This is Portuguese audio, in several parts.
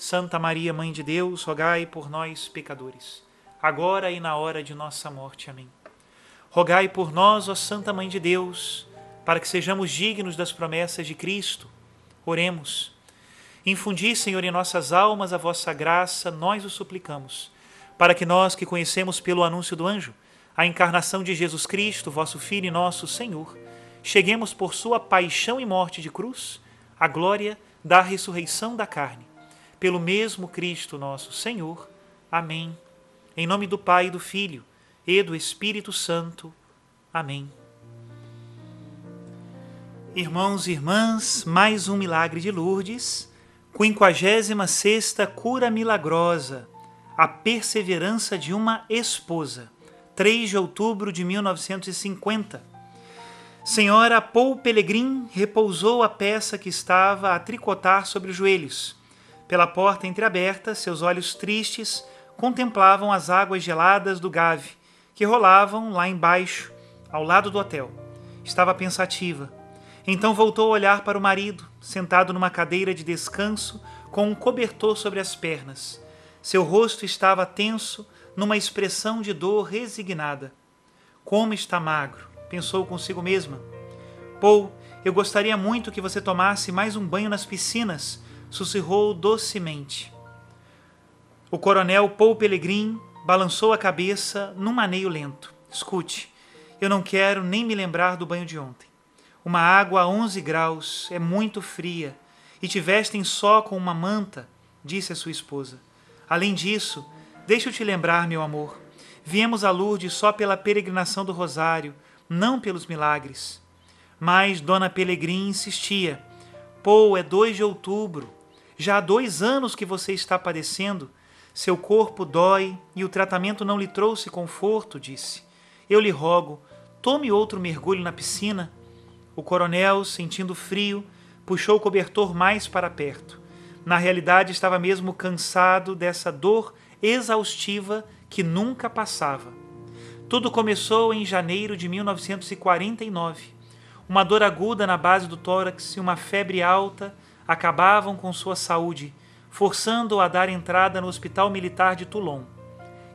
Santa Maria, Mãe de Deus, rogai por nós, pecadores, agora e na hora de nossa morte. Amém. Rogai por nós, ó Santa Mãe de Deus, para que sejamos dignos das promessas de Cristo. Oremos. Infundi, Senhor, em nossas almas a vossa graça, nós o suplicamos, para que nós que conhecemos pelo anúncio do anjo a encarnação de Jesus Cristo, vosso Filho e nosso Senhor, cheguemos por sua paixão e morte de cruz à glória da ressurreição da carne pelo mesmo Cristo nosso Senhor. Amém. Em nome do Pai, do Filho e do Espírito Santo. Amém. Irmãos e irmãs, mais um milagre de Lourdes, 56 cura milagrosa, a perseverança de uma esposa, 3 de outubro de 1950. Senhora Paul Pelegrin repousou a peça que estava a tricotar sobre os joelhos pela porta entreaberta, seus olhos tristes contemplavam as águas geladas do Gave, que rolavam lá embaixo, ao lado do hotel. Estava pensativa. Então voltou a olhar para o marido, sentado numa cadeira de descanso, com um cobertor sobre as pernas. Seu rosto estava tenso, numa expressão de dor resignada. Como está magro, pensou consigo mesma. Paul, eu gostaria muito que você tomasse mais um banho nas piscinas sussurrou docemente. O coronel Paul Pelegrin balançou a cabeça num maneio lento. Escute, eu não quero nem me lembrar do banho de ontem. Uma água a 11 graus é muito fria e te vestem só com uma manta, disse a sua esposa. Além disso, deixa eu te lembrar, meu amor, viemos a Lourdes só pela peregrinação do Rosário, não pelos milagres. Mas Dona Pelegrin insistia. Pô, é 2 de outubro. Já há dois anos que você está padecendo. Seu corpo dói e o tratamento não lhe trouxe conforto, disse. Eu lhe rogo, tome outro mergulho na piscina. O coronel, sentindo frio, puxou o cobertor mais para perto. Na realidade, estava mesmo cansado dessa dor exaustiva que nunca passava. Tudo começou em janeiro de 1949. Uma dor aguda na base do tórax e uma febre alta acabavam com sua saúde, forçando-o a dar entrada no Hospital Militar de Toulon.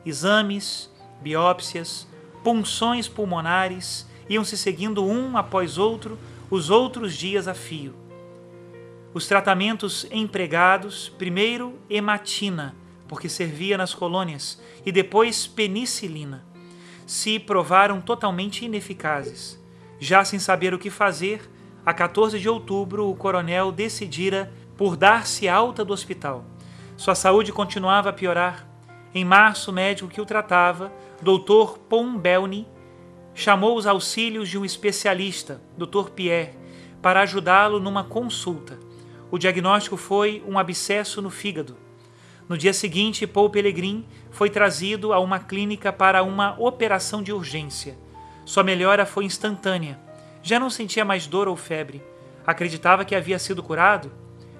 Exames, biópsias, punções pulmonares iam se seguindo um após outro, os outros dias a fio. Os tratamentos empregados, primeiro hematina, porque servia nas colônias, e depois penicilina, se provaram totalmente ineficazes. Já sem saber o que fazer, a 14 de outubro, o coronel decidira por dar-se alta do hospital. Sua saúde continuava a piorar. Em março, o médico que o tratava, Dr. Pombelny, chamou os auxílios de um especialista, Dr. Pierre, para ajudá-lo numa consulta. O diagnóstico foi um abscesso no fígado. No dia seguinte, Paul Pellegrin foi trazido a uma clínica para uma operação de urgência. Sua melhora foi instantânea. Já não sentia mais dor ou febre. Acreditava que havia sido curado,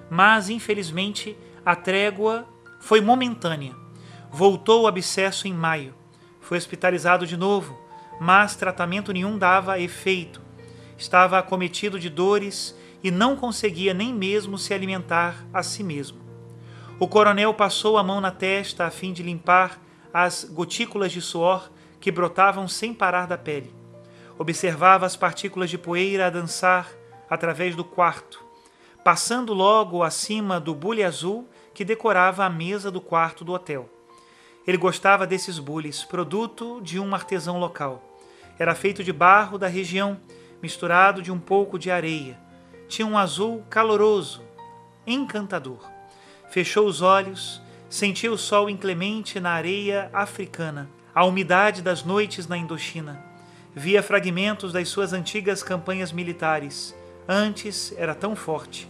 mas infelizmente a trégua foi momentânea. Voltou o abscesso em maio. Foi hospitalizado de novo, mas tratamento nenhum dava efeito. Estava acometido de dores e não conseguia nem mesmo se alimentar a si mesmo. O coronel passou a mão na testa a fim de limpar as gotículas de suor que brotavam sem parar da pele. Observava as partículas de poeira a dançar através do quarto. passando logo acima do bule azul que decorava a mesa do quarto do hotel. Ele gostava desses bules, produto de um artesão local. Era feito de barro da região, misturado de um pouco de areia. Tinha um azul caloroso, encantador. Fechou os olhos, sentiu o sol inclemente na areia africana, a umidade das noites na Indochina. Via fragmentos das suas antigas campanhas militares. Antes era tão forte.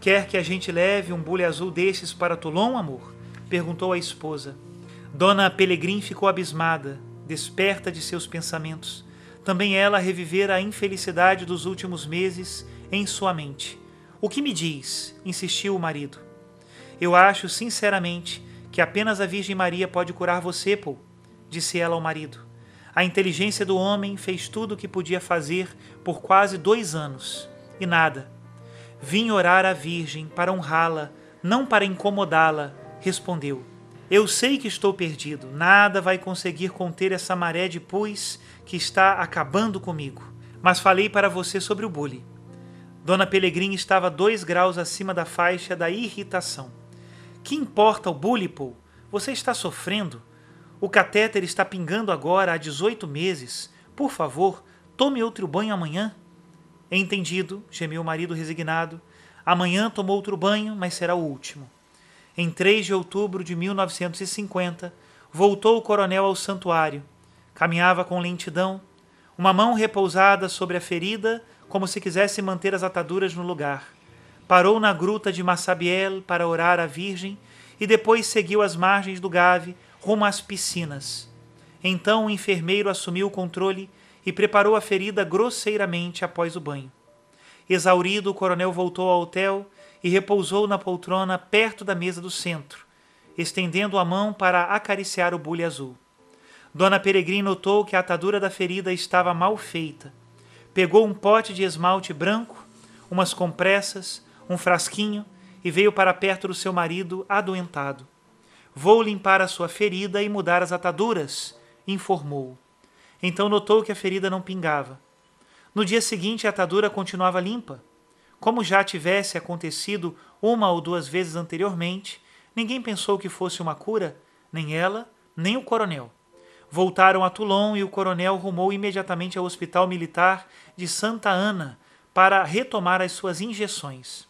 Quer que a gente leve um bule azul destes para Toulon, amor? perguntou a esposa. Dona Pelegrim ficou abismada, desperta de seus pensamentos. Também ela revivera a infelicidade dos últimos meses em sua mente. O que me diz? insistiu o marido. Eu acho, sinceramente, que apenas a Virgem Maria pode curar você, Paul, disse ela ao marido. A inteligência do homem fez tudo o que podia fazer por quase dois anos, e nada. Vim orar à Virgem para honrá-la, não para incomodá-la, respondeu. Eu sei que estou perdido, nada vai conseguir conter essa maré de pus que está acabando comigo. Mas falei para você sobre o bule. Dona Pelegrini estava dois graus acima da faixa da irritação. Que importa o bule, Paul? Você está sofrendo? O catéter está pingando agora há 18 meses. Por favor, tome outro banho amanhã. Entendido, gemeu o marido resignado. Amanhã tomou outro banho, mas será o último. Em 3 de outubro de 1950, voltou o coronel ao santuário. Caminhava com lentidão, uma mão repousada sobre a ferida, como se quisesse manter as ataduras no lugar. Parou na gruta de Massabiel para orar à Virgem e depois seguiu as margens do Gave rumo às piscinas. Então o enfermeiro assumiu o controle e preparou a ferida grosseiramente após o banho. Exaurido, o coronel voltou ao hotel e repousou na poltrona perto da mesa do centro, estendendo a mão para acariciar o bule azul. Dona Peregrine notou que a atadura da ferida estava mal feita. Pegou um pote de esmalte branco, umas compressas, um frasquinho e veio para perto do seu marido adoentado. Vou limpar a sua ferida e mudar as ataduras, informou. Então notou que a ferida não pingava. No dia seguinte, a atadura continuava limpa. Como já tivesse acontecido uma ou duas vezes anteriormente, ninguém pensou que fosse uma cura, nem ela, nem o coronel. Voltaram a Toulon e o coronel rumou imediatamente ao Hospital Militar de Santa Ana para retomar as suas injeções.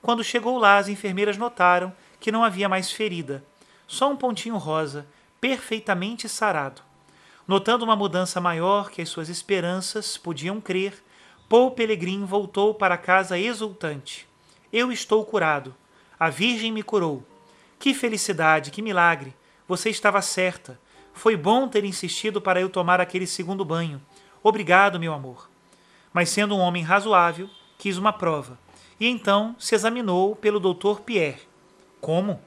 Quando chegou lá, as enfermeiras notaram que não havia mais ferida só um pontinho rosa, perfeitamente sarado. Notando uma mudança maior que as suas esperanças podiam crer, Paul Pelegrin voltou para casa exultante. Eu estou curado. A Virgem me curou. Que felicidade, que milagre! Você estava certa. Foi bom ter insistido para eu tomar aquele segundo banho. Obrigado, meu amor. Mas sendo um homem razoável, quis uma prova. E então se examinou pelo doutor Pierre. Como?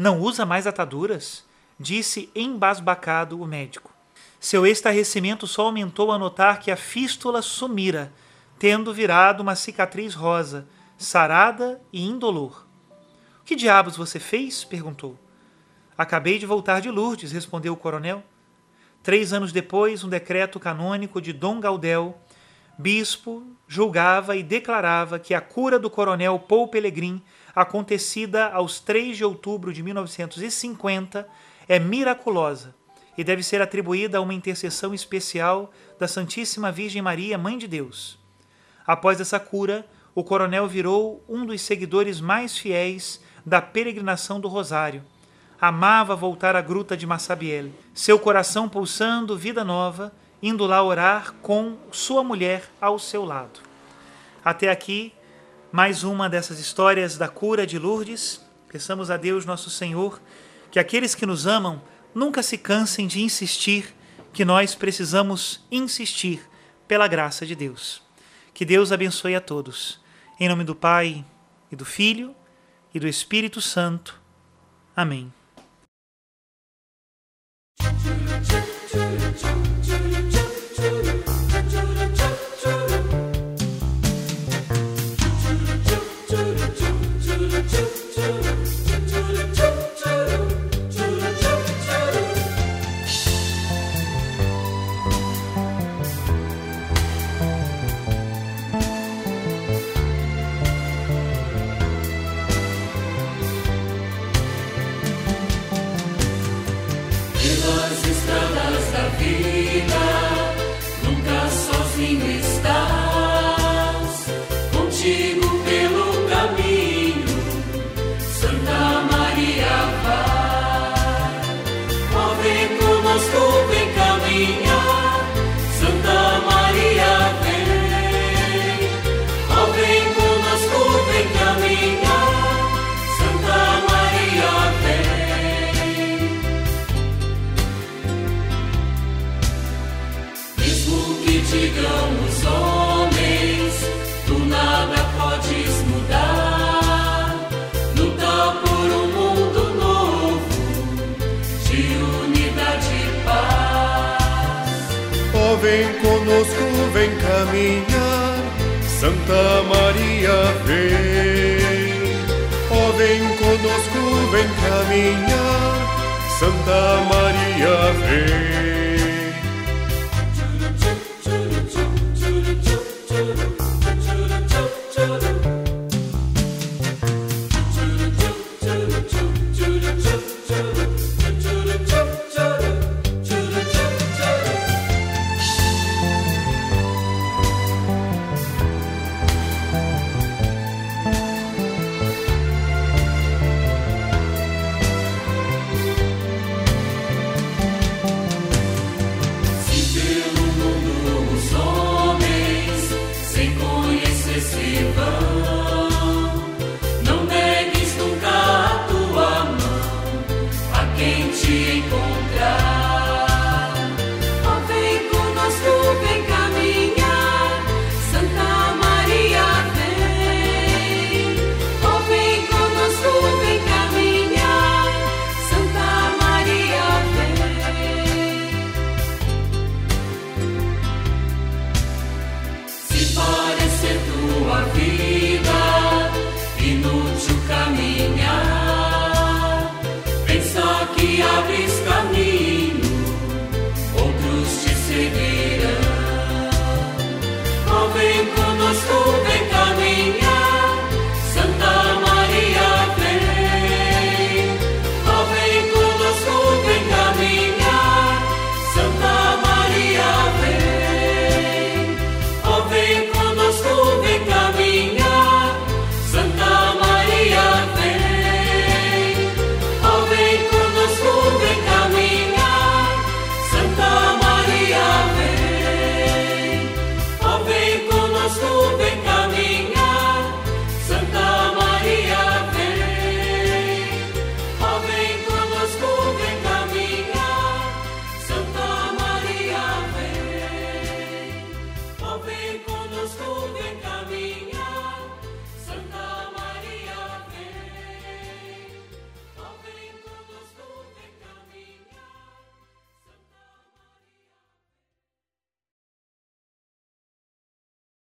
Não usa mais ataduras? Disse embasbacado o médico. Seu estarrecimento só aumentou a notar que a fístula sumira, tendo virado uma cicatriz rosa, sarada e indolor. Que diabos você fez? perguntou. Acabei de voltar de Lourdes, respondeu o coronel. Três anos depois, um decreto canônico de Dom Gaudel, bispo, julgava e declarava que a cura do coronel Paul Pelegrin acontecida aos 3 de outubro de 1950, é miraculosa e deve ser atribuída a uma intercessão especial da Santíssima Virgem Maria, Mãe de Deus. Após essa cura, o coronel virou um dos seguidores mais fiéis da peregrinação do Rosário. Amava voltar à gruta de Massabielle, seu coração pulsando vida nova, indo lá orar com sua mulher ao seu lado. Até aqui, mais uma dessas histórias da cura de Lourdes. Peçamos a Deus, nosso Senhor, que aqueles que nos amam nunca se cansem de insistir que nós precisamos insistir pela graça de Deus. Que Deus abençoe a todos. Em nome do Pai, e do Filho, e do Espírito Santo. Amém. Santa Maria vem. Ó, vem conosco, vem caminhar, Santa Maria vem.